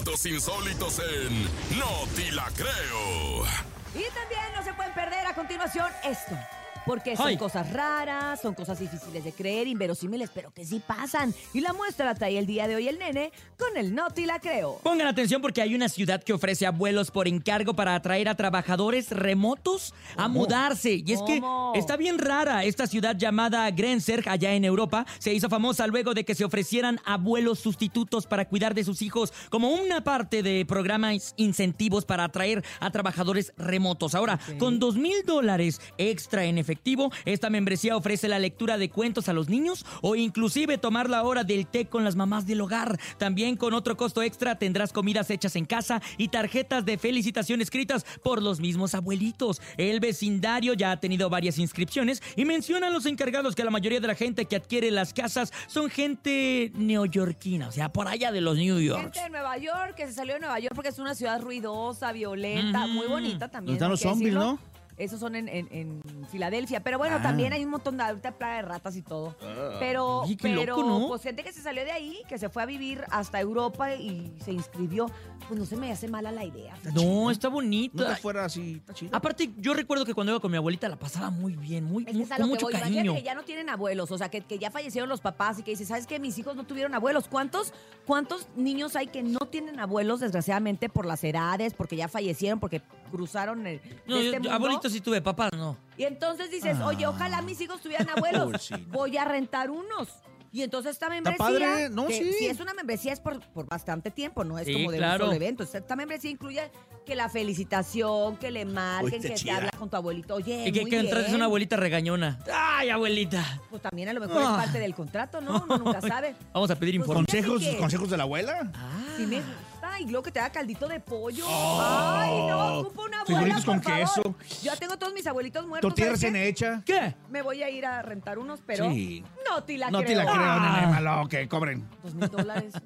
datos insólitos en No Ti La Creo. Y también no se pueden perder a continuación esto. Porque son Ay. cosas raras, son cosas difíciles de creer, inverosímiles, pero que sí pasan. Y la muestra la trae el día de hoy el nene con el Noti la creo. Pongan atención porque hay una ciudad que ofrece abuelos por encargo para atraer a trabajadores remotos a mudarse. Y es ¿Cómo? que está bien rara. Esta ciudad llamada Grenzer, allá en Europa, se hizo famosa luego de que se ofrecieran abuelos sustitutos para cuidar de sus hijos como una parte de programas incentivos para atraer a trabajadores remotos. Ahora, con dos mil dólares extra en efectivo, esta membresía ofrece la lectura de cuentos a los niños o inclusive tomar la hora del té con las mamás del hogar. También con otro costo extra tendrás comidas hechas en casa y tarjetas de felicitación escritas por los mismos abuelitos. El vecindario ya ha tenido varias inscripciones y mencionan los encargados que la mayoría de la gente que adquiere las casas son gente neoyorquina, o sea, por allá de los New York. Gente de Nueva York que se salió de Nueva York porque es una ciudad ruidosa, violenta, muy bonita también. Están los zombies, decirlo. ¿no? Esos son en, en- en Filadelfia. Pero bueno, Ah. también hay un montón de ahorita plaga de ratas y todo. Pero, Oye, qué pero loco, ¿no? pues gente que se salió de ahí, que se fue a vivir hasta Europa y se inscribió. Pues no se me hace mala la idea. No, está No bonita. te fuera así, está chido. Aparte, yo recuerdo que cuando iba con mi abuelita la pasaba muy bien, muy, Es que muy- es a con lo que mucho voy. Imagínate cariño. que ya no tienen abuelos, o sea, que, que ya fallecieron los papás y que dices, ¿sabes qué? Mis hijos no tuvieron abuelos. ¿Cuántos, ¿Cuántos niños hay que no tienen abuelos, desgraciadamente, por las edades, porque ya fallecieron, porque cruzaron el, de No, yo- este yo- mundo? Sí tuve, papá no. Y entonces dices, Ah. oye, ojalá mis hijos tuvieran abuelos. Voy a rentar unos. Y entonces esta membresía, padre, no, que sí. si es una membresía es por, por bastante tiempo, no es Sí, como de claro. un solo evento. Esta membresía incluye que la felicitación, que le marquen, que te chida. habla con tu abuelito. Oye, y que, muy que entras es una abuelita regañona. ¡Ay, abuelita! Pues también a lo mejor Ah. es parte del contrato, ¿no? Uno nunca sabe. Vamos a pedir Pues informe. fíjate ¿Consejos, que- consejos de la abuela? Sí me gusta. Y luego que te haga caldito de pollo. Oh. Ay, no, ocupo una por con favor. queso. Ya tengo todos mis abuelitos muertos. Tortilla recién hecha. ¿Qué? Me voy a ir a rentar unos, pero Sí. no te la No creo. te la creo, Ah. nene malo, que cobren. Dos mil dólares.